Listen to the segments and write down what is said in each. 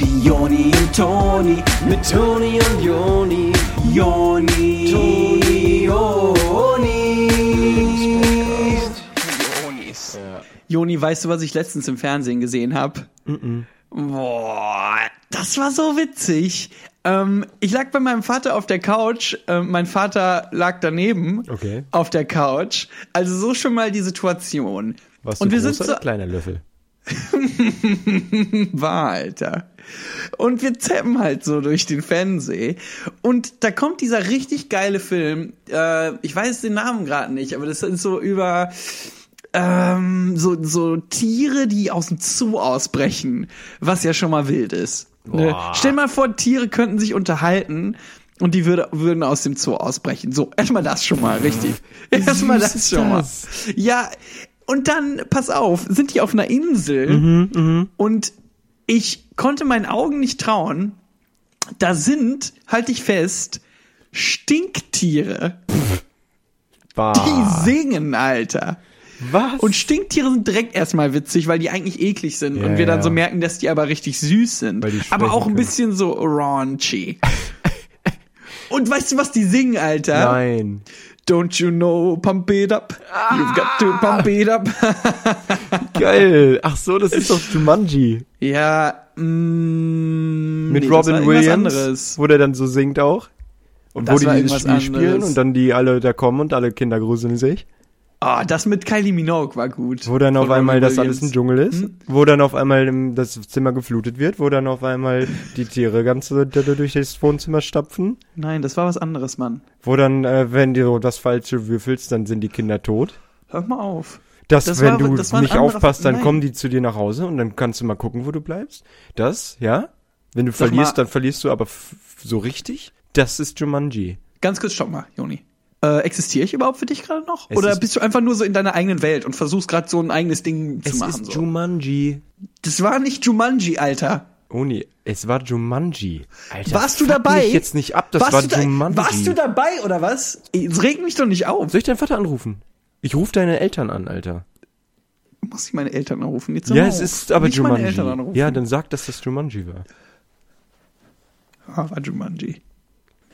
Joni und Toni, mit Toni und Joni, Joni, Toni, Joni. Jonis. Joni, weißt du, was ich letztens im Fernsehen gesehen habe? Boah, das war so witzig. Ähm, ich lag bei meinem Vater auf der Couch. Ähm, mein Vater lag daneben Okay. auf der Couch. Also so schon mal die Situation. Was Und du wir groß sind so, kleiner Löffel? war, Alter. Und wir zappen halt so durch den Fernseher. Und da kommt dieser richtig geile Film. Äh, ich weiß den Namen gerade nicht, aber das ist so über ähm, so, so Tiere, die aus dem Zoo ausbrechen, was ja schon mal wild ist. Ne? Stell mal vor, Tiere könnten sich unterhalten. Und die würde, würden aus dem Zoo ausbrechen. So, erstmal das schon mal, richtig. Erstmal das schon mal. Ja, und dann, pass auf, sind die auf einer Insel Mhm, und ich konnte meinen Augen nicht trauen. Da sind, halte ich fest, Stinktiere. Bah. Die singen, Alter. Was? Und Stinktiere sind direkt erstmal witzig, weil die eigentlich eklig sind Ja, und wir dann so merken, dass die aber richtig süß sind. Aber auch ein können. bisschen so raunchy. und weißt du, was die singen, Alter? Nein. Don't you know, pump it up. You've got to pump it up. Geil. Ach so, das ist doch Jumanji. ja, mm, Mit nee, Robin Williams, wo der dann so singt auch. Und Das wo die dieses Spiel spielen und dann die alle da kommen und alle Kinder gruseln sich. Ah, das mit Kylie Minogue war gut. Wo dann auf Von einmal das alles ein. Dschungel ist. Hm? Wo dann auf einmal das Zimmer geflutet wird. Wo dann auf einmal die Tiere ganz durch das Wohnzimmer stapfen. Nein, das war was anderes, Mann. Wo dann, äh, wenn du das Falsche würfelst, dann sind die Kinder tot. Hör mal auf. Dass, Das wenn war- du das nicht aufpasst, dann nein. kommen die zu dir nach Hause und dann kannst du mal gucken, wo du bleibst. Das, ja? Wenn du Sag verlierst, mal- dann verlierst du aber so richtig. Das ist Jumanji. Ganz kurz, stopp mal, Joni. Äh, existiere ich überhaupt für dich gerade noch? Es Oder ist- bist du einfach nur so in deiner eigenen Welt und versuchst gerade so ein eigenes Ding zu Es machen? ist So? Jumanji. Das war nicht Jumanji, Alter. Oni, es war Jumanji. Alter, Warst du dabei? Mich jetzt nicht ab, das warst war da, Jumanji. Warst du dabei oder was? Es regt mich doch nicht auf. Soll ich deinen Vater anrufen? Ich rufe deine Eltern an, Alter. Muss ich meine Eltern anrufen? Jetzt Ja, es ist aber Nicht Jumanji. anrufen. Ja, dann sag, dass das Jumanji war. Ah, war Jumanji.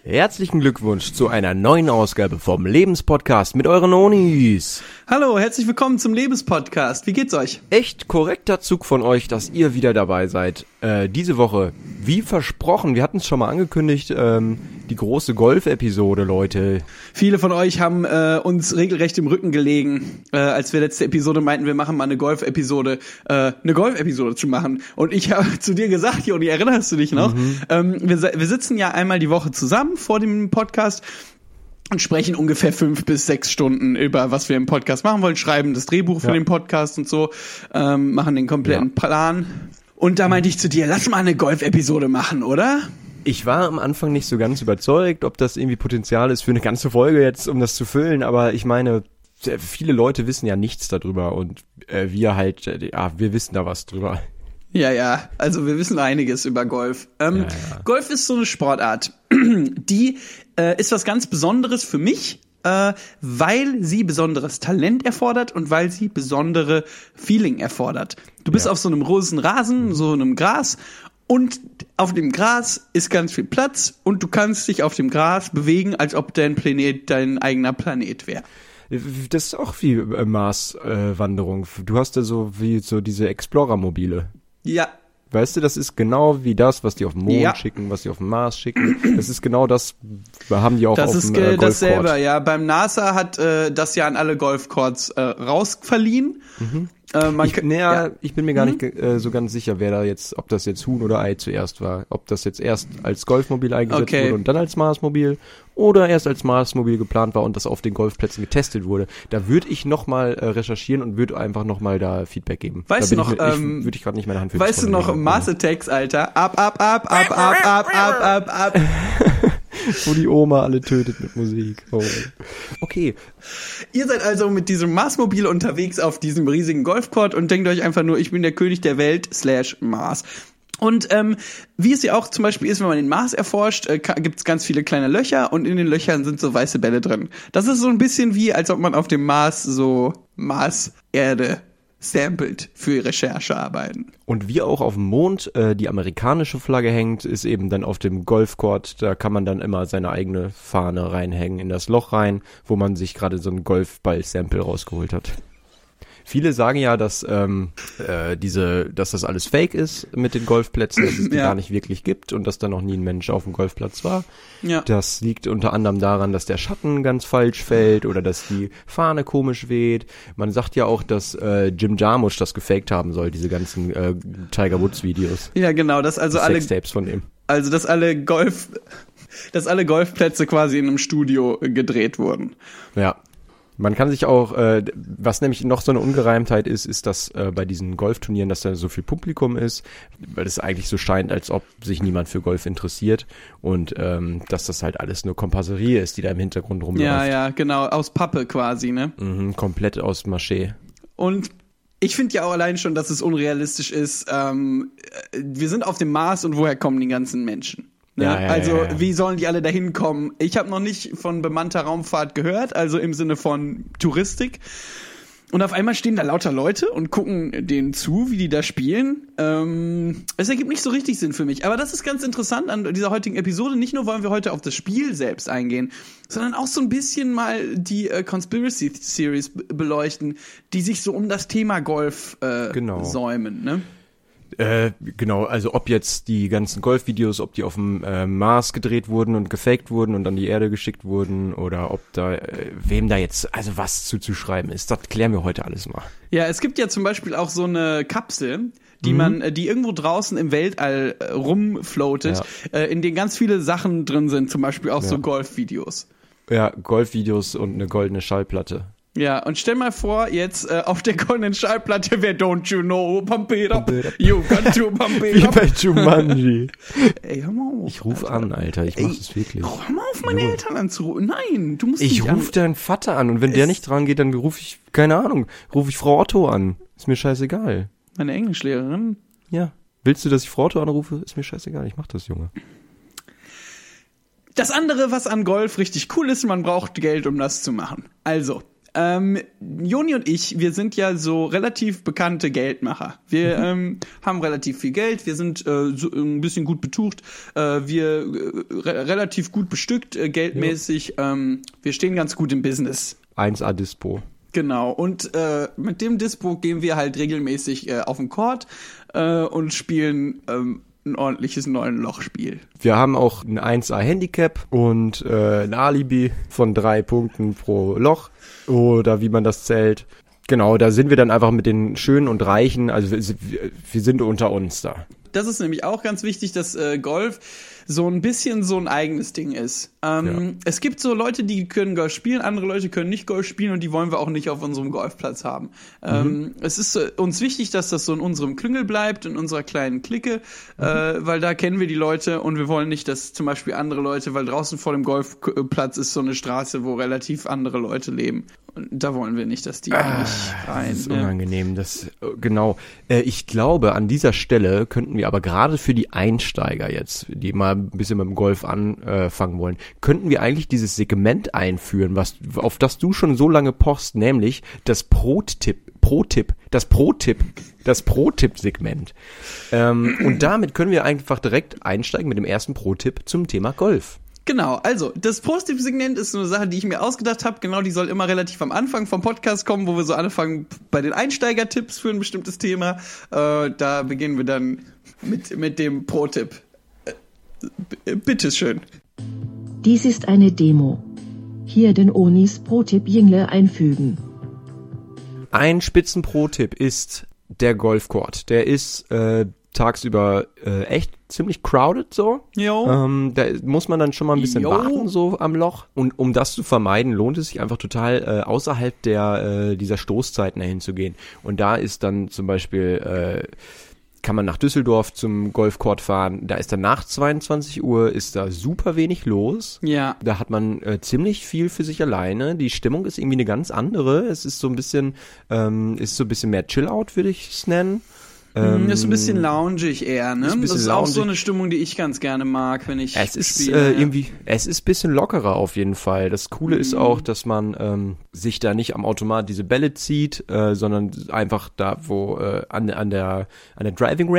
Herzlichen Glückwunsch zu einer neuen Ausgabe vom Lebenspodcast mit euren Onis. Hallo, herzlich willkommen zum Lebenspodcast. Wie geht's euch? Echt korrekter Zug von euch, dass ihr wieder dabei seid. Äh, diese Woche, wie versprochen, wir hatten es schon mal angekündigt, ähm, die große Golf-Episode, Leute. Viele von euch haben äh, uns regelrecht im Rücken gelegen, äh, als wir letzte Episode meinten, wir machen mal eine Golf-Episode, äh, eine Golf-Episode zu machen. Und ich habe zu dir gesagt, Joni, erinnerst du dich noch? Ähm, wir, wir sitzen ja einmal die Woche zusammen vor dem Podcast und sprechen ungefähr fünf bis sechs Stunden über, was wir im Podcast machen wollen, schreiben das Drehbuch für Ja. den Podcast und so, ähm, machen den kompletten Plan. Und da meinte ich zu dir, lass mal eine Golf-Episode machen, oder? Ich war am Anfang nicht so ganz überzeugt, ob das irgendwie Potenzial ist für eine ganze Folge jetzt, um das zu füllen, aber ich meine, viele Leute wissen ja nichts darüber und äh, wir halt, äh, ja, wir wissen da was drüber. Ja, ja, also wir wissen einiges über Golf. Ähm, Ja, ja. Golf ist so eine Sportart, die äh, ist was ganz Besonderes für mich, äh, weil sie besonderes Talent erfordert und weil sie besondere Feeling erfordert. Du bist Ja. auf so einem rosen Rasen, so einem Gras und auf dem Gras ist ganz viel Platz und du kannst dich auf dem Gras bewegen, als ob dein Planet dein eigener Planet wäre. Das ist auch wie äh, Mars-Wanderung. du hast ja so wie so diese Explorer-Mobile. Ja, Weißt du, das ist genau wie das, was die auf den Mond Ja. schicken, was die auf den Mars schicken. Das ist genau das, haben die auch Das auf ist dem äh, äh, dasselbe, Golfcourt. ja. Beim NASA hat äh, das ja an alle Golfcourts äh, rausverliehen. Äh, man Ich, kann- naja, ja. ich bin mir gar nicht ge- äh, so ganz sicher, wer da jetzt, ob das jetzt Huhn oder Ei zuerst war. Ob das jetzt erst als Golfmobil eingesetzt Okay. wurde und dann als Marsmobil oder erst als Marsmobil geplant war und das auf den Golfplätzen getestet wurde. Da würde ich nochmal äh, recherchieren und würde einfach nochmal da Feedback geben. Weißt da du noch, ich, ähm, würde ich gerade nicht meine Hand für Weißt du noch. Mars Attacks, Alter? Ab, ab, ab, ab, ab, ab, ab, ab, ab. Wo die Oma alle tötet mit Musik. Oh. Okay, Ihr seid also mit diesem Marsmobil unterwegs auf diesem riesigen Golfcourt und denkt euch einfach nur, ich bin der König der Welt slash Mars. Und ähm, wie es ja auch zum Beispiel ist, wenn man den Mars erforscht, äh, gibt es ganz viele kleine Löcher und in den Löchern sind so weiße Bälle drin. Das ist so ein bisschen wie, als ob man auf dem Mars so Mars-Erde samplet für Recherchearbeiten. Und wie auch auf dem Mond äh, die amerikanische Flagge hängt, ist eben dann auf dem Golfcourt, da kann man dann immer seine eigene Fahne reinhängen in das Loch rein, wo man sich gerade so ein Golfball-Sample rausgeholt hat. Viele sagen ja, dass ähm, äh, diese, dass das alles Fake ist mit den Golfplätzen, dass es die Ja. gar nicht wirklich gibt und dass da noch nie ein Mensch auf dem Golfplatz war. Ja. Das liegt unter anderem daran, dass der Schatten ganz falsch fällt oder dass die Fahne komisch weht. Man sagt ja auch, dass äh, Jim Jarmusch das gefaked haben soll, diese ganzen äh, Tiger Woods Videos. Ja, genau, dass also alle, Sextapes von ihm. also dass alle Golf, dass alle Golfplätze quasi in einem Studio gedreht wurden. Ja. Man kann sich auch, äh, was nämlich noch so eine Ungereimtheit ist, ist, dass äh, bei diesen Golfturnieren, dass da so viel Publikum ist, weil es eigentlich so scheint, als ob sich niemand für Golf interessiert und ähm, dass das halt alles nur Kompasserie ist, die da im Hintergrund rumläuft. Ja, ja, genau, aus Pappe quasi, ne? Mhm, komplett aus Maché. Und ich finde ja auch allein schon, dass es unrealistisch ist. Ähm, äh, wir sind auf dem Mars und woher kommen die ganzen Menschen? Ne? Ja, ja, also ja, wie sollen die alle dahin kommen? Ich habe noch nicht von bemannter Raumfahrt gehört, also im Sinne von Touristik. Und auf einmal stehen da lauter Leute und gucken denen zu, wie die da spielen. Ähm, es ergibt nicht so richtig Sinn für mich. Aber das ist ganz interessant an dieser heutigen Episode. Nicht nur wollen wir heute auf das Spiel selbst eingehen, sondern auch so ein bisschen mal die äh, Conspiracy Series beleuchten, die sich so um das Thema Golf äh, Genau. säumen. Ne? Äh, genau, also ob jetzt die ganzen Golfvideos, ob die auf dem äh, Mars gedreht wurden und gefaked wurden und an die Erde geschickt wurden oder ob da, äh, wem da jetzt, also was zuzuschreiben ist, das klären wir heute alles mal. Ja, es gibt ja zum Beispiel auch so eine Kapsel, die man, äh, die irgendwo draußen im Weltall äh, rumfloatet, äh, in denen ganz viele Sachen drin sind, zum Beispiel auch so Ja. Golfvideos. Ja, Golfvideos und eine goldene Schallplatte. Ja, und stell mal vor, jetzt äh, auf der goldenen Schallplatte wäre Don't You Know, Pump it up, you got to pump it Wie up. bei Jumanji. Ey, hör mal auf. Ich ruf an, Alter, ich mach das wirklich. Hör mal auf, meine Junge. Eltern anzurufen. Nein, du musst Ich nicht an- ruf deinen Vater an und wenn der Es- nicht dran geht, dann ruf ich, keine Ahnung, ruf ich Frau Otto an. Ist mir scheißegal. Meine Englischlehrerin. Ja. Willst du, dass ich Frau Otto anrufe? Ist mir scheißegal, ich mach das, Junge. Das andere, was an Golf richtig cool ist, man braucht Geld, um das zu machen. Also, ähm, Joni und ich, wir sind ja so relativ bekannte Geldmacher. Wir ähm, haben relativ viel Geld, wir sind äh, so ein bisschen gut betucht, äh, wir äh, re relativ gut bestückt, äh, geldmäßig. Ähm, wir stehen ganz gut im Business. 1A Dispo. Genau, und äh, mit dem Dispo gehen wir halt regelmäßig äh, auf den Court äh, und spielen ähm, ein ordentliches neuen Lochspiel. Wir haben auch ein 1A Handicap und äh, ein Alibi von drei Punkten pro Loch oder wie man das zählt. Genau, da sind wir dann einfach mit den Schönen und Reichen, also wir, wir wir sind unter uns da. Das ist nämlich auch ganz wichtig, dass äh, Golf so ein bisschen so ein eigenes Ding ist. Ähm, Es gibt so Leute, die können Golf spielen, andere Leute können nicht Golf spielen und die wollen wir auch nicht auf unserem Golfplatz haben. Ähm, es ist äh, uns wichtig, dass das so in unserem Klüngel bleibt, in unserer kleinen Clique, äh, weil da kennen wir die Leute und wir wollen nicht, dass zum Beispiel andere Leute, weil draußen vor dem Golfplatz ist so eine Straße, wo relativ andere Leute leben. Und da wollen wir nicht, dass die nicht rein. Das ist ne? unangenehm, das, äh, genau. Äh, ich glaube, an dieser Stelle könnten wir aber gerade für die Einsteiger jetzt, die mal ein bisschen mit dem Golf anfangen wollen, könnten wir eigentlich dieses Segment einführen, was, auf das du schon so lange pochst, nämlich das Pro-Tipp, Pro-Tipp, das Pro-Tipp, das Pro-Tipp-Segment. Ähm, und damit können wir einfach direkt einsteigen mit dem ersten Pro-Tipp zum Thema Golf. Genau, also das Positiv-Segment ist so eine Sache, die ich mir ausgedacht habe. Genau, die soll immer relativ am Anfang vom Podcast kommen, wo wir so anfangen bei den Einsteigertipps für ein bestimmtes Thema. Äh, da beginnen wir dann mit, mit dem Pro-Tipp. Äh, bitteschön. Dies ist eine Demo. Hier den Onis Pro-Tipp Jingle einfügen. Ein Spitzen-Pro-Tipp ist der Golfcourt. Der ist äh, tagsüber äh, echt ziemlich crowded so. Jo. Ähm, da muss man dann schon mal ein bisschen Jo. warten so am Loch. Und um das zu vermeiden, lohnt es sich einfach total äh, außerhalb der äh, dieser Stoßzeiten dahin zu gehen. Und da ist dann zum Beispiel äh, kann man nach Düsseldorf zum Golfcourt fahren. Da ist dann nach 22 Uhr ist da super wenig los. Ja. Da hat man äh, ziemlich viel für sich alleine. Die Stimmung ist irgendwie eine ganz andere. Es ist so ein bisschen, ähm, ist so ein bisschen mehr Chill-Out, würde ich es nennen. Ähm, ist ein bisschen loungig eher, ne? Ist ein Das ist auch so loungig. eine Stimmung, die ich ganz gerne mag, wenn ich Es ist spiele. äh, irgendwie, es ist bisschen lockerer auf jeden Fall. Das Coole Mhm. ist auch, dass man ähm, sich da nicht am Automat diese Bälle zieht, äh, sondern einfach da, wo äh, an, an der an der Driving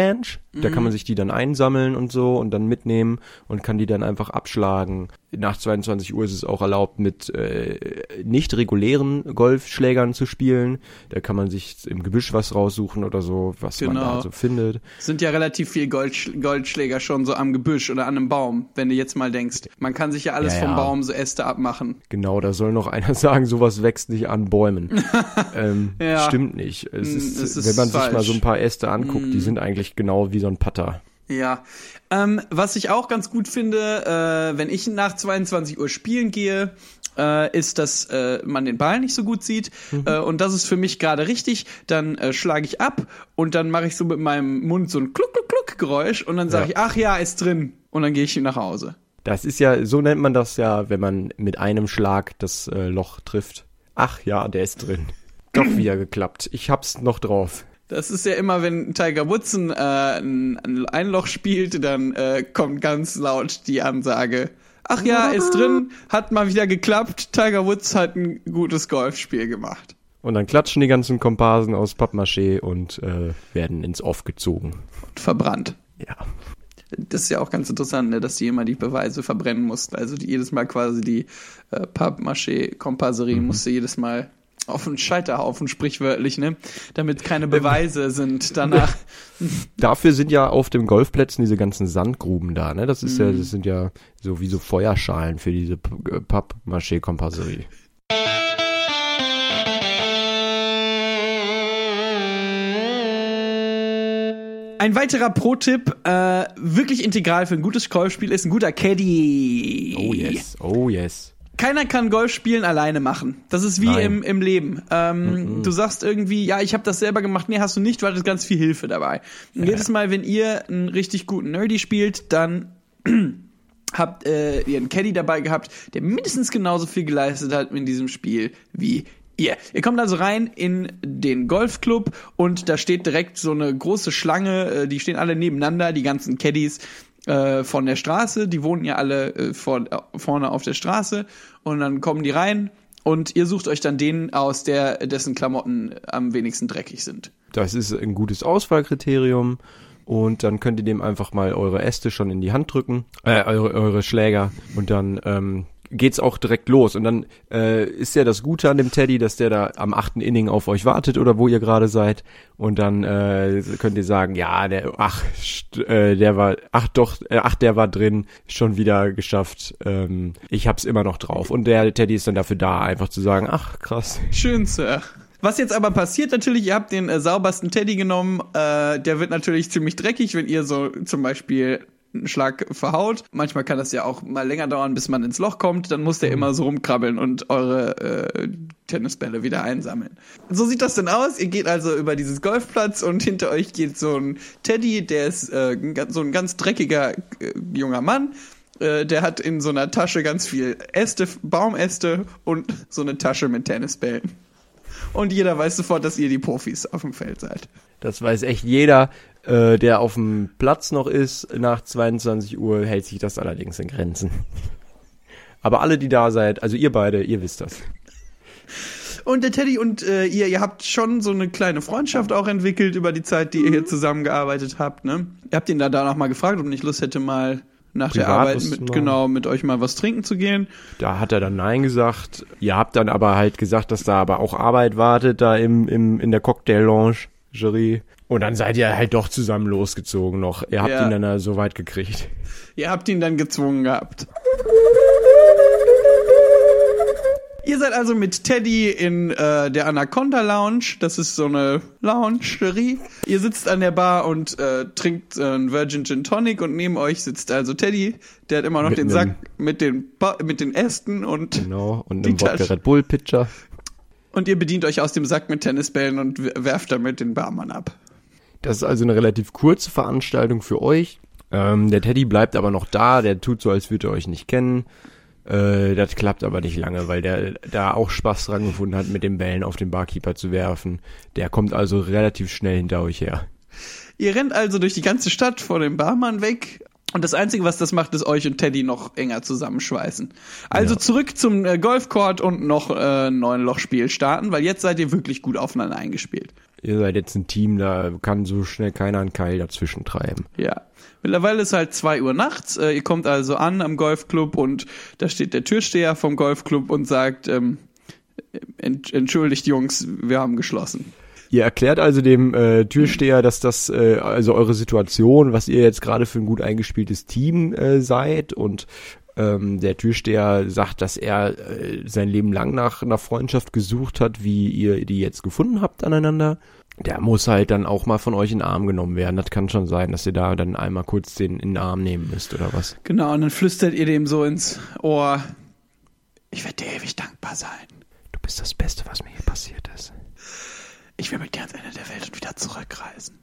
Da Mhm. kann man sich die dann einsammeln und so und dann mitnehmen und kann die dann einfach abschlagen. Nach 22 Uhr ist es auch erlaubt, mit äh, nicht regulären Golfschlägern zu spielen. Da kann man sich im Gebüsch was raussuchen oder so, was man Genau. da so findet. sind ja relativ viel Goldsch Goldschläger schon so am Gebüsch oder an einem Baum, wenn du jetzt mal denkst. Man kann sich ja alles Ja, vom ja. Baum so Äste abmachen. Genau, da soll noch einer sagen, sowas wächst nicht an Bäumen. ähm, Ja. Stimmt nicht. Es Mm, ist, es ist wenn man sich mal falsch. Mm. so ein paar Äste anguckt, die sind eigentlich genau wie so ein Putter. Ja. Ähm, was ich auch ganz gut finde, äh, wenn ich nach 22 Uhr spielen gehe, äh, ist, dass äh, man den Ball nicht so gut sieht. Äh, und das ist für mich gerade richtig. Dann äh, schlage ich ab und dann mache ich so mit meinem Mund so ein Kluck, Kluck, Kluck Geräusch und dann sage Ja. ich, ach ja, ist drin. Und dann gehe ich nach Hause. Das ist ja, so nennt man das ja, wenn man mit einem Schlag das äh, Loch trifft. Ach ja, der ist drin. Doch wieder geklappt. Ich hab's noch drauf. Das ist ja immer, wenn Tiger Woods ein, äh, ein, ein Einloch spielt, dann äh, kommt ganz laut die Ansage. Ach ja, ist drin, hat mal wieder geklappt. Tiger Woods hat ein gutes Golfspiel gemacht. Und dann klatschen die ganzen Komparsen aus Pappmaché und äh, werden ins Off gezogen. Und verbrannt. Ja. Das ist ja auch ganz interessant, ne, dass die immer die Beweise verbrennen mussten. Also die, jedes Mal quasi die äh, Pappmaché-Komparserie musste jedes Mal auf einen Scheiterhaufen, sprichwörtlich, ne? Damit keine Beweise sind danach. Dafür sind ja auf den Golfplätzen diese ganzen Sandgruben da, ne? Das ist Mhm. ja, das sind ja so wie so Feuerschalen für diese äh, Pappmaché-Komparserie. Ein weiterer Pro-Tipp, äh, wirklich integral für ein gutes Golfspiel ist ein guter Caddy. Oh yes, oh yes. Keiner kann Golf spielen alleine machen. Das ist wie Nein. im, im Leben. Ähm, Du sagst irgendwie, ja, ich habe das selber gemacht. Nee, hast du nicht, du hattest ganz viel Hilfe dabei. Und jedes Mal, wenn ihr einen richtig guten Nerdy spielt, dann habt äh, ihr einen Caddy dabei gehabt, der mindestens genauso viel geleistet hat in diesem Spiel wie ihr. Ihr kommt also rein in den Golfclub und da steht direkt so eine große Schlange, äh, die stehen alle nebeneinander, die ganzen Caddies äh, von der Straße, die wohnen ja alle äh, vor, äh, vorne auf der Straße und dann kommen die rein und ihr sucht euch dann den aus, der dessen Klamotten am wenigsten dreckig sind. Das ist ein gutes Auswahlkriterium. Und dann könnt ihr dem einfach mal eure Äste schon in die Hand drücken, äh, eure, eure Schläger. Und dann ähm, geht's auch direkt los. Und dann äh, ist ja das Gute an dem Teddy, dass der da am achten Inning auf euch wartet oder wo ihr gerade seid. Und dann äh, könnt ihr sagen, ja, der, ach, äh, der war, ach doch, äh, ach, der war drin, schon wieder geschafft. Ähm, ich hab's immer noch drauf. Und der Teddy ist dann dafür da, einfach zu sagen, ach, krass. Schön, Sir. Was jetzt aber passiert natürlich, ihr habt den äh, saubersten Teddy genommen, äh, der wird natürlich ziemlich dreckig, wenn ihr so zum Beispiel einen Schlag verhaut. Manchmal kann das ja auch mal länger dauern, bis man ins Loch kommt. Dann muss der immer so rumkrabbeln und eure äh, Tennisbälle wieder einsammeln. So sieht das denn aus. Ihr geht also über dieses Golfplatz und hinter euch geht so ein Teddy, der ist äh, so ein ganz dreckiger äh, junger Mann. Äh, der hat in so einer Tasche ganz viel Äste, Baumäste und so eine Tasche mit Tennisbällen. Und jeder weiß sofort, dass ihr die Profis auf dem Feld seid. Das weiß echt jeder, äh, der auf dem Platz noch ist. Nach 22 Uhr hält sich das allerdings in Grenzen. Aber alle, die da seid, also ihr beide, ihr wisst das. Und der Teddy und äh, ihr, ihr habt schon so eine kleine Freundschaft auch entwickelt über die Zeit, die ihr hier zusammengearbeitet habt, ne? Ihr habt ihn da danach mal gefragt, ob er nicht Lust hätte, mal nach der Privat Arbeit was zu mit, genau, mit euch mal was trinken zu gehen. Da hat er dann Nein gesagt. Ihr habt dann aber halt gesagt, dass da aber auch Arbeit wartet, da im, im, in der Cocktail-Lounge-Gerie. Und dann seid ihr halt doch zusammen losgezogen noch. Ihr habt Ja. ihn dann da so weit gekriegt. Ihr habt ihn dann gezwungen gehabt. Ihr seid also mit Teddy in äh, der Anaconda Lounge. Das ist so eine Loungerie. Ihr sitzt an der Bar und äh, trinkt äh, einen Virgin Gin Tonic und neben euch sitzt also Teddy. Der hat immer noch Mit den Sack mit den, ba mit den Ästen und, Genau. Und im Wodka. Red Bull Pitcher. und ihr bedient euch aus dem Sack mit Tennisbällen und werft damit den Barmann ab. Das ist also eine relativ kurze Veranstaltung für euch. Ähm, der Teddy bleibt aber noch da, der tut so, als würde er euch nicht kennen. Äh, das klappt aber nicht lange, weil der da auch Spaß dran gefunden hat, mit den Bällen auf den Barkeeper zu werfen. Der kommt also relativ schnell hinter euch her. Ihr rennt also durch die ganze Stadt vor dem Barmann weg. Und das Einzige, was das macht, ist euch und Teddy noch enger zusammenschweißen. Also Ja. zurück zum äh, Golfcourt und noch äh, ein neuen Lochspiel starten, weil jetzt seid ihr wirklich gut aufeinander eingespielt. Ihr seid jetzt ein Team, da kann so schnell keiner einen Keil dazwischen treiben. Ja. Mittlerweile ist halt zwei Uhr nachts. Äh, ihr kommt also an am Golfclub und da steht der Türsteher vom Golfclub und sagt, ähm, ent entschuldigt Jungs, wir haben geschlossen. Ihr erklärt also dem äh, Türsteher, dass das äh, also eure Situation, was ihr jetzt gerade für ein gut eingespieltes Team äh, seid und ähm, der Türsteher sagt, dass er äh, sein Leben lang nach einer Freundschaft gesucht hat, wie ihr die jetzt gefunden habt aneinander. Der muss halt dann auch mal von euch in den Arm genommen werden. Das kann schon sein, dass ihr da dann einmal kurz den in den Arm nehmen müsst oder was. Genau, und dann flüstert ihr dem so ins Ohr, ich werde dir ewig dankbar sein. Du bist das Beste, was mir hier passiert ist. Ich will mit dir ans Ende der Welt und wieder zurückreisen.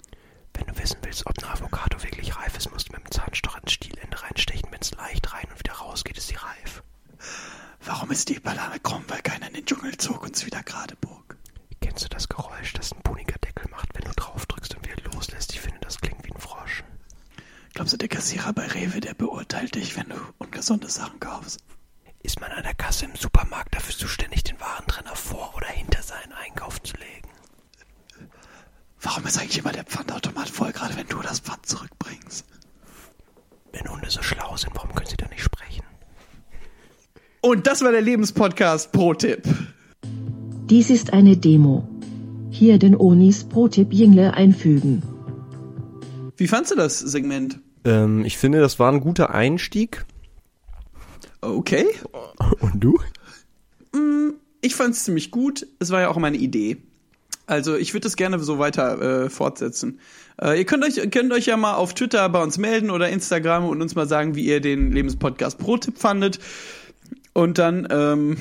Wenn du wissen willst, ob ein Avocado wirklich reif ist, musst du mit dem Zahnstocher ins Stielende reinstechen. Wenn es leicht rein und wieder rausgeht, ist sie reif. Warum ist die Banane krumm, weil keiner in den Dschungel zog und sie wieder gerade bog? Kennst du das Geräusch, das ein buniger Deckel macht, wenn du drauf drückst und wieder loslässt? Ich finde, das klingt wie ein Frosch. Glaubst du, der Kassierer bei Rewe, der beurteilt dich, wenn du ungesunde Sachen kaufst? Ist man an der Kasse im Supermarkt dafür zuständig, den Warentrenner vor oder hinter seinen Einkauf zu legen? Warum ist eigentlich immer der Pfandautomat voll, gerade wenn du das Pfand zurückbringst? Wenn Hunde so schlau sind, warum können sie da nicht sprechen? Und das war der Lebenspodcast Pro-Tipp. Dies ist eine Demo. Hier den Onis Pro-Tipp Jingle einfügen. Wie fandst du das Segment? Ähm, ich finde, das war ein guter Einstieg. Okay. Und du? Ich fand es ziemlich gut. Es war ja auch meine Idee. Also ich würde das gerne so weiter äh, fortsetzen. Äh, ihr könnt euch, könnt euch ja mal auf Twitter bei uns melden oder Instagram und uns mal sagen, wie ihr den Lebenspodcast Pro-Tipp fandet. Und dann ähm,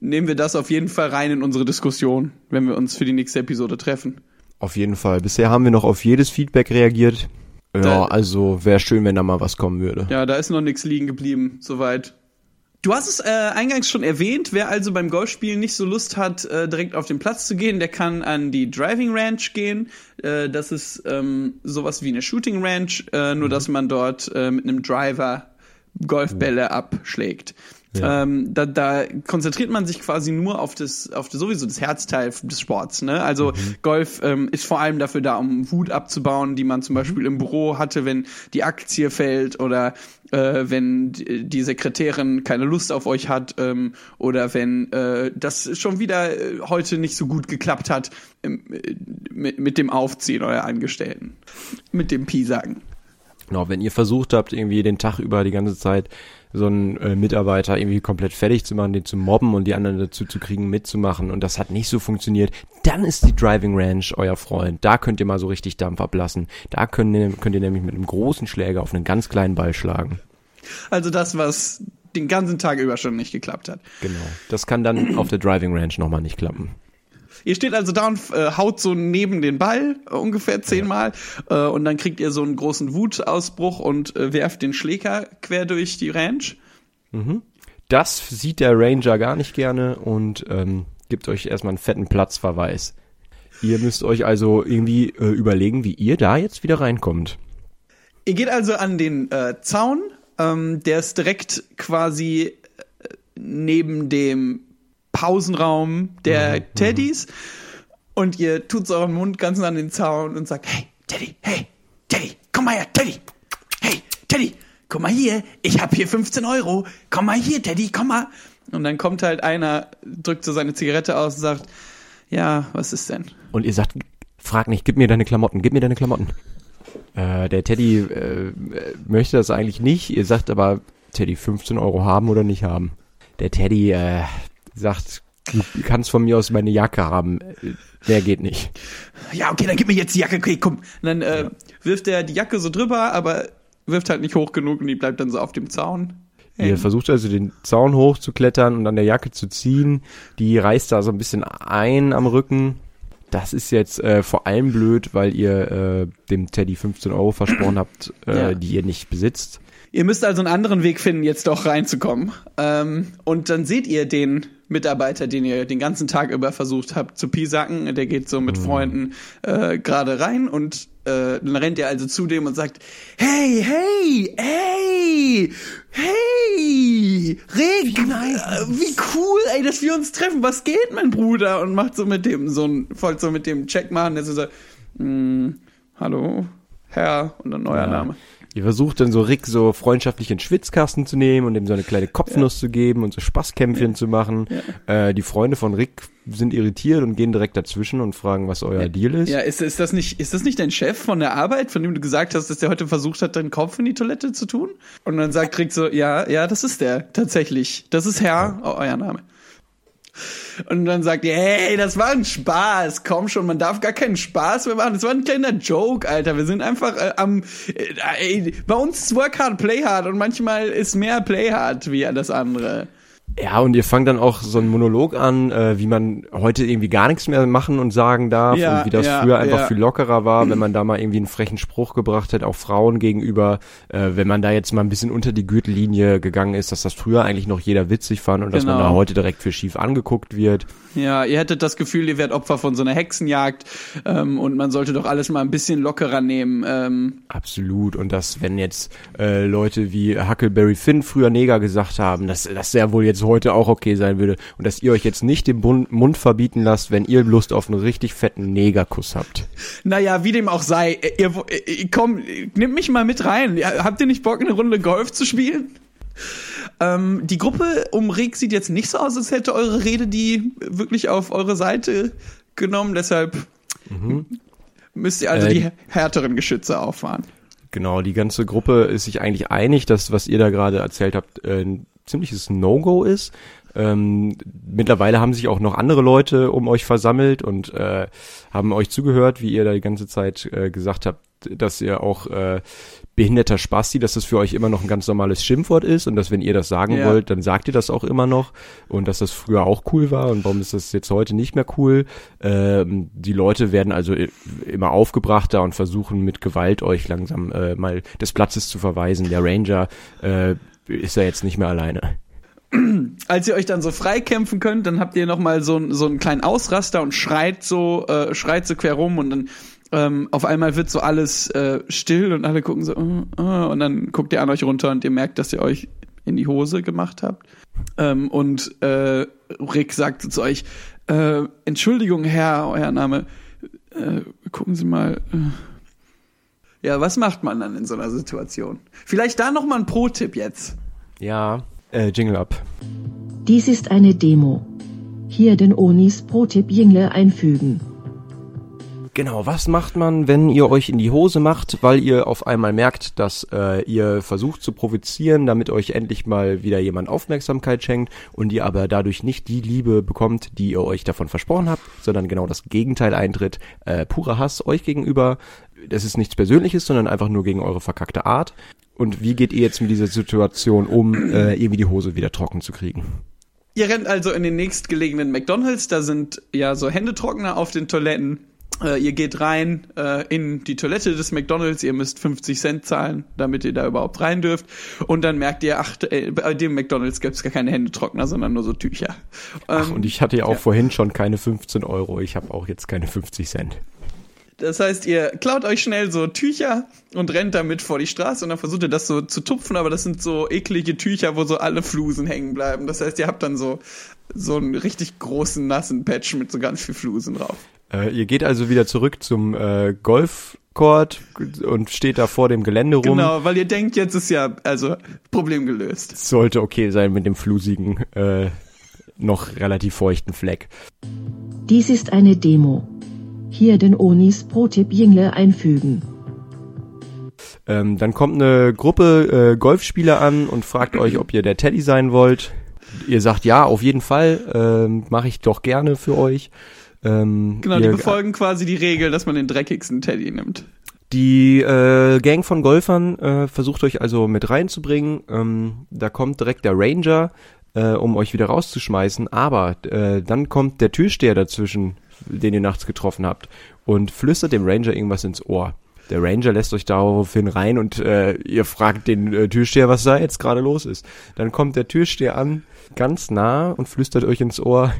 nehmen wir das auf jeden Fall rein in unsere Diskussion, wenn wir uns für die nächste Episode treffen. Auf jeden Fall. Bisher haben wir noch auf jedes Feedback reagiert. Ja, Da- also wäre schön, wenn da mal was kommen würde. Ja, da ist noch nichts liegen geblieben, soweit. Du hast es äh, eingangs schon erwähnt, wer also beim Golfspielen nicht so Lust hat, äh, direkt auf den Platz zu gehen, der kann an die Driving Ranch gehen. Äh, das ist ähm, sowas wie eine Shooting Ranch, äh, nur dass man dort äh, mit einem Driver Golfbälle abschlägt. Ja. Ähm, da, da konzentriert man sich quasi nur auf das, auf das sowieso das Herzteil des Sports. Ne? Also Golf ähm, ist vor allem dafür da, um Wut abzubauen, die man zum Beispiel im Büro hatte, wenn die Aktie fällt oder äh, wenn die Sekretärin keine Lust auf euch hat ähm, oder wenn äh, das schon wieder äh, heute nicht so gut geklappt hat ähm, äh, mit, mit dem Aufziehen eurer Angestellten, mit dem Pisagen. Genau, wenn ihr versucht habt, irgendwie den Tag über die ganze Zeit so einen äh, Mitarbeiter irgendwie komplett fertig zu machen, den zu mobben und die anderen dazu zu kriegen, mitzumachen und das hat nicht so funktioniert, dann ist die Driving Ranch euer Freund. Da könnt ihr mal so richtig Dampf ablassen. Da könnt ihr, könnt ihr nämlich mit einem großen Schläger auf einen ganz kleinen Ball schlagen. Also das, was den ganzen Tag über schon nicht geklappt hat. Genau. Das kann dann auf der Driving Ranch nochmal nicht klappen. Ihr steht also da und äh, haut so neben den Ball äh, ungefähr zehnmal äh, und dann kriegt ihr so einen großen Wutausbruch und äh, werft den Schläger quer durch die Ranch. Das sieht der Ranger gar nicht gerne und ähm, gibt euch erstmal einen fetten Platzverweis. Ihr müsst euch also irgendwie äh, überlegen, wie ihr da jetzt wieder reinkommt. Ihr geht also an den Zaun, ähm, der ist direkt quasi neben dem Pausenraum der Teddys und ihr tut euren Mund ganz an den Zaun und sagt, hey, Teddy, hey, Teddy, komm mal her, Teddy, hey, Teddy, komm mal hier, ich hab hier 15 Euro, komm mal hier, Teddy, komm mal. Und dann kommt halt einer, drückt so seine Zigarette aus und sagt, ja, was ist denn? Und ihr sagt, frag nicht, gib mir deine Klamotten, gib mir deine Klamotten. Äh, der Teddy äh, möchte das eigentlich nicht. Ihr sagt aber, Teddy 15 Euro haben oder nicht haben. Der Teddy äh, sagt, du kannst von mir aus meine Jacke haben. Der geht nicht. Ja, okay, dann gib mir jetzt die Jacke, okay, komm. Und dann äh, wirft er die Jacke so drüber, aber wirft halt nicht hoch genug und die bleibt dann so auf dem Zaun. Ihr versucht also den Zaun hochzuklettern und an der Jacke zu ziehen. Die reißt da so ein bisschen ein am Rücken. Das ist jetzt äh, vor allem blöd, weil ihr äh, dem Teddy 15 Euro versprochen habt, äh, Ja. die ihr nicht besitzt. Ihr müsst also einen anderen Weg finden, jetzt doch reinzukommen. Ähm, und dann seht ihr den Mitarbeiter, den ihr den ganzen Tag über versucht habt zu pisacken. Der geht so mit Freunden äh, gerade rein und äh, dann rennt ihr also zu dem und sagt, hey, hey, hey, hey, Rick, äh, wie cool, ey, dass wir uns treffen. Was geht, mein Bruder? Und macht so mit dem, so ein, folgt so mit dem Check machen, der so sagt, mm, hallo, Herr, und dann neuer Ja. Name. Ihr versucht dann so Rick so freundschaftlich in den Schwitzkasten zu nehmen und ihm so eine kleine Kopfnuss zu geben und so Spaßkämpfchen zu machen. Äh, die Freunde von Rick sind irritiert und gehen direkt dazwischen und fragen, was euer Deal ist. Ja, ist, ist das nicht, ist das nicht dein Chef von der Arbeit, von dem du gesagt hast, dass der heute versucht hat, deinen Kopf in die Toilette zu tun? Und dann sagt Rick so, ja, ja, das ist der, tatsächlich. Das ist Herr, oh, euer Name. Und dann sagt ihr, hey, das war ein Spaß, komm schon, man darf gar keinen Spaß mehr machen. Das war ein kleiner Joke, Alter. Wir sind einfach äh, am, äh, ey, bei uns ist Work hard, play hard und manchmal ist mehr play hard wie das andere. Ja, und ihr fangt dann auch so einen Monolog an, äh, wie man heute irgendwie gar nichts mehr machen und sagen darf Ja, und wie das ja, früher einfach ja. viel lockerer war, wenn man da mal irgendwie einen frechen Spruch gebracht hat, auch Frauen gegenüber, äh, wenn man da jetzt mal ein bisschen unter die Gürtellinie gegangen ist, dass das früher eigentlich noch jeder witzig fand und dass man Genau. da heute direkt für schief angeguckt wird. Ja, ihr hättet das Gefühl, ihr werdet Opfer von so einer Hexenjagd ähm, und man sollte doch alles mal ein bisschen lockerer nehmen. Ähm, Absolut. Und dass, wenn jetzt äh, Leute wie Huckleberry Finn früher Neger gesagt haben, dass das ja wohl jetzt heute auch okay sein würde und dass ihr euch jetzt nicht den Mund verbieten lasst, wenn ihr Lust auf einen richtig fetten Negerkuss habt. naja, wie dem auch sei, äh, ihr, ihr, komm, nimmt mich mal mit rein. Habt ihr nicht Bock, eine Runde Golf zu spielen? Ähm, die Gruppe um Rick sieht jetzt nicht so aus, als hätte eure Rede die wirklich auf eure Seite genommen. Deshalb müsst ihr also Äh, die härteren Geschütze auffahren. Genau, die ganze Gruppe ist sich eigentlich einig, dass was ihr da gerade erzählt habt, äh, ziemliches No-Go ist. Ähm, mittlerweile haben sich auch noch andere Leute um euch versammelt und äh, haben euch zugehört, wie ihr da die ganze Zeit äh, gesagt habt, dass ihr auch äh, behinderter Spasti, dass das für euch immer noch ein ganz normales Schimpfwort ist und dass wenn ihr das sagen Ja. wollt, dann sagt ihr das auch immer noch und dass das früher auch cool war und warum ist das jetzt heute nicht mehr cool. Ähm, die Leute werden also immer aufgebrachter und versuchen mit Gewalt euch langsam äh, mal des Platzes zu verweisen. Der Ranger äh, ist ja jetzt nicht mehr alleine. als ihr euch dann so freikämpfen könnt, dann habt ihr noch mal so, so einen kleinen Ausraster und schreit so, äh, schreit so quer rum und dann ähm, auf einmal wird so alles äh, still und alle gucken so äh, äh, und dann guckt ihr an euch runter und ihr merkt, dass ihr euch in die Hose gemacht habt. Ähm, und äh, Rick sagt zu euch, äh, Entschuldigung, Herr, euer Name, äh, gucken Sie mal. Äh. Ja, was macht man dann in so einer Situation? Vielleicht da noch mal ein Pro-Tipp jetzt. Ja, äh, Jingle up. Dies ist eine Demo. Hier den Onis Pro-Tipp Jingle einfügen. Genau, was macht man, wenn ihr euch in die Hose macht, weil ihr auf einmal merkt, dass äh, ihr versucht zu provozieren, damit euch endlich mal wieder jemand Aufmerksamkeit schenkt und ihr aber dadurch nicht die Liebe bekommt, die ihr euch davon versprochen habt, sondern genau das Gegenteil eintritt, äh, purer Hass euch gegenüber. Das ist nichts Persönliches, sondern einfach nur gegen eure verkackte Art. Und wie geht ihr jetzt mit dieser Situation um, äh, irgendwie die Hose wieder trocken zu kriegen? Ihr rennt also in den nächstgelegenen McDonalds, da sind ja so Händetrockner auf den Toiletten. Äh, ihr geht rein äh, in die Toilette des McDonalds, ihr müsst 50 Cent zahlen, damit ihr da überhaupt rein dürft. Und dann merkt ihr, ach, äh, bei dem McDonalds gibt's gar keine Händetrockner, sondern nur so Tücher. Ach, Ähm, und ich hatte ja auch ja. vorhin schon keine 15 Euro, ich habe auch jetzt keine 50 Cent. Das heißt, ihr klaut euch schnell so Tücher und rennt damit vor die Straße und dann versucht ihr das so zu tupfen, aber das sind so eklige Tücher, wo so alle Flusen hängen bleiben. Das heißt, ihr habt dann so, so einen richtig großen nassen Patch mit so ganz viel Flusen drauf. Äh, ihr geht also wieder zurück zum äh, Golfcourt und steht da vor dem Gelände rum. Genau, weil ihr denkt, jetzt ist ja, also, Problem gelöst. Sollte okay sein mit dem flusigen, äh, noch relativ feuchten Fleck. Dies ist eine Demo. Hier den Onis Pro-Tipp Jingle einfügen. Ähm, dann kommt eine Gruppe äh, Golfspieler an und fragt euch, ob ihr der Teddy sein wollt. Ihr sagt ja, auf jeden Fall, ähm, mache ich doch gerne für euch. Ähm, Genau, die befolgen quasi die Regel, dass man den dreckigsten Teddy nimmt. Die äh, Gang von Golfern äh, versucht euch also mit reinzubringen. Ähm, da kommt direkt der Ranger, äh, um euch wieder rauszuschmeißen. Aber äh, dann kommt der Türsteher dazwischen, den ihr nachts getroffen habt, und flüstert dem Ranger irgendwas ins Ohr. Der Ranger lässt euch daraufhin rein und äh, ihr fragt den äh, Türsteher, was da jetzt gerade los ist. Dann kommt der Türsteher an, ganz nah und flüstert euch ins Ohr.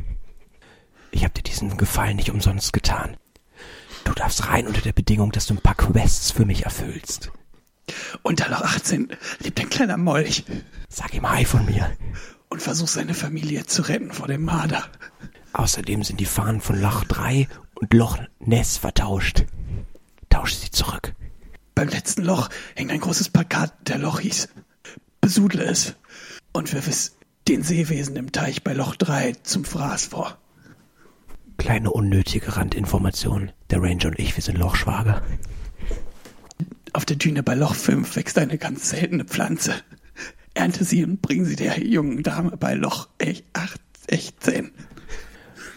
Ich habe dir diesen Gefallen nicht umsonst getan. Du darfst rein unter der Bedingung, dass du ein paar Quests für mich erfüllst. Unter Loch 18 lebt ein kleiner Molch Sag ihm Hi von mir. und versucht seine Familie zu retten vor dem Marder. Außerdem sind die Fahnen von Loch 3 und Loch Ness vertauscht. Tausch sie zurück. Beim letzten Loch hängt ein großes Plakat der Lochis. Besudle es und wirf es den Seewesen im Teich bei Loch 3 zum Fraß vor. Kleine unnötige Randinformation. Der Ranger und ich, wir sind Lochschwager. Auf der Düne bei Loch 5 wächst eine ganz seltene Pflanze. Ernte sie und bring sie der jungen Dame bei Loch 8, 16.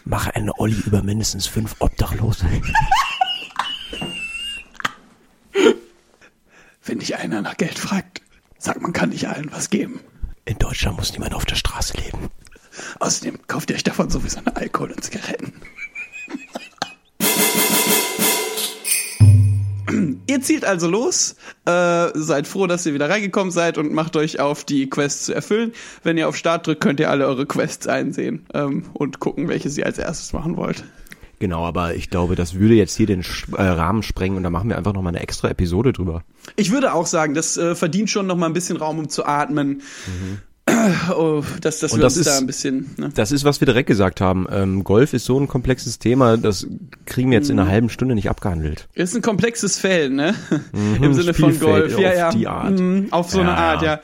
Mache eine Olli über mindestens fünf Obdachlose. Wenn dich einer nach Geld fragt, sag man kann nicht allen was geben. In Deutschland muss niemand auf der Straße leben. Außerdem kauft ihr euch davon sowieso eine Alkohol und Zigaretten. Ihr zieht also los, äh, seid froh, dass ihr wieder reingekommen seid und macht euch auf, die Quests zu erfüllen. Wenn ihr auf Start drückt, könnt ihr alle eure Quests einsehen ähm, und gucken, welche ihr als erstes machen wollt. Genau, aber ich glaube, das würde jetzt hier den äh, Rahmen sprengen und da machen wir einfach nochmal eine extra Episode drüber. Ich würde auch sagen, das äh, verdient schon noch mal ein bisschen Raum, um zu atmen. Oh, dass, dass Und wir das uns da ist- ein bisschen... Ne? Das ist, was wir direkt gesagt haben. Ähm, Golf ist so ein komplexes Thema, das kriegen wir jetzt in einer halben Stunde nicht abgehandelt. Ist ein komplexes Feld, ne? Im Sinne von Spielfeld Golf. Ja, auf ja. die Art. Mhm, auf so eine Ja, Art, ja. ja.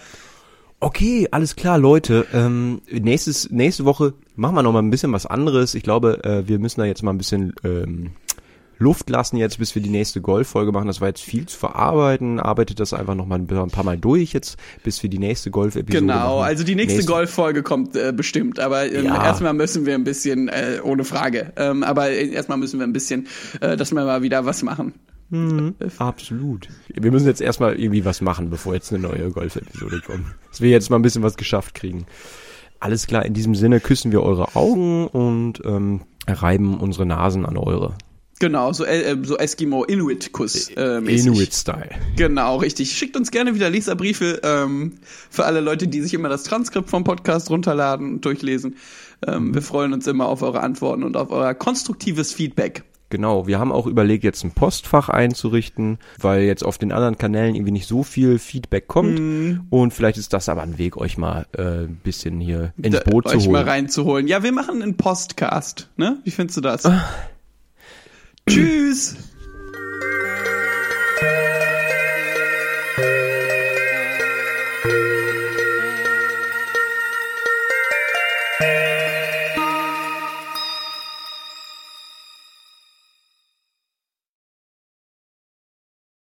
Okay, alles klar, Leute. Ähm, nächstes, nächste Woche machen wir noch mal ein bisschen was anderes. Ich glaube, äh, wir müssen da jetzt mal ein bisschen ähm, Luft lassen jetzt, bis wir die nächste Golf-Folge machen. Das war jetzt viel zu verarbeiten. Arbeitet das einfach noch mal ein paar Mal durch jetzt, bis wir die nächste Golf-Episode Genau, machen. also die nächste, Nächste- Golf-Folge kommt äh, bestimmt, aber ähm, Ja. erstmal müssen wir ein bisschen, äh, ohne Frage, ähm, aber äh, erstmal müssen wir ein bisschen, äh, dass wir mal wieder was machen. Absolut. Wir müssen jetzt erstmal irgendwie was machen, bevor jetzt eine neue Golf-Episode kommt. Dass wir jetzt mal ein bisschen was geschafft kriegen. Alles klar, in diesem Sinne küssen wir eure Augen und ähm, reiben unsere Nasen an eure. Genau, so, äh, so Eskimo-Inuit-Kuss. Äh, mäßig. Inuit-Style. Genau, richtig. Schickt uns gerne wieder Leserbriefe ähm, für alle Leute, die sich immer das Transkript vom Podcast runterladen und durchlesen. Ähm, wir freuen uns immer auf eure Antworten und auf euer konstruktives Feedback. Genau, wir haben auch überlegt, jetzt ein Postfach einzurichten, weil jetzt auf den anderen Kanälen irgendwie nicht so viel Feedback kommt. Mhm. Und vielleicht ist das aber ein Weg, euch mal äh, ein bisschen hier ins Da- Boot zu euch mal holen. reinzuholen. Ja, wir machen einen Postcast, ne? Wie findest du das? Tschüss!